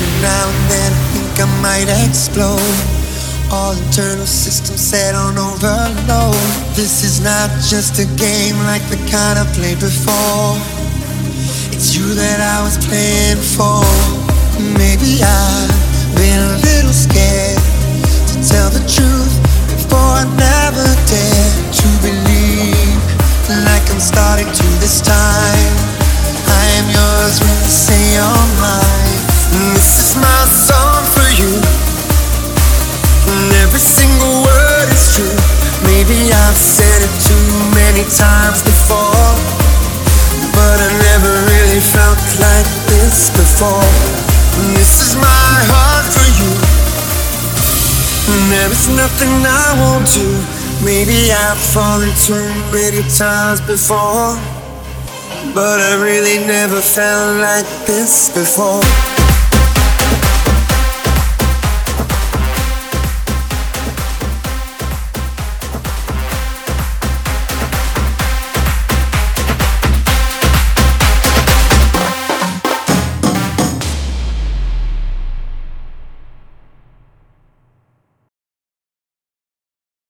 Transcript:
Every now and then I think I might explode. All internal systems set on overload. This is not just a game like the kind I played before. It's you that I was playing for. Maybe I've been a little scared to tell the truth. This this is my heart for you. There is nothing I won't do. Maybe I've fallen too many times before. But I really never felt like this before.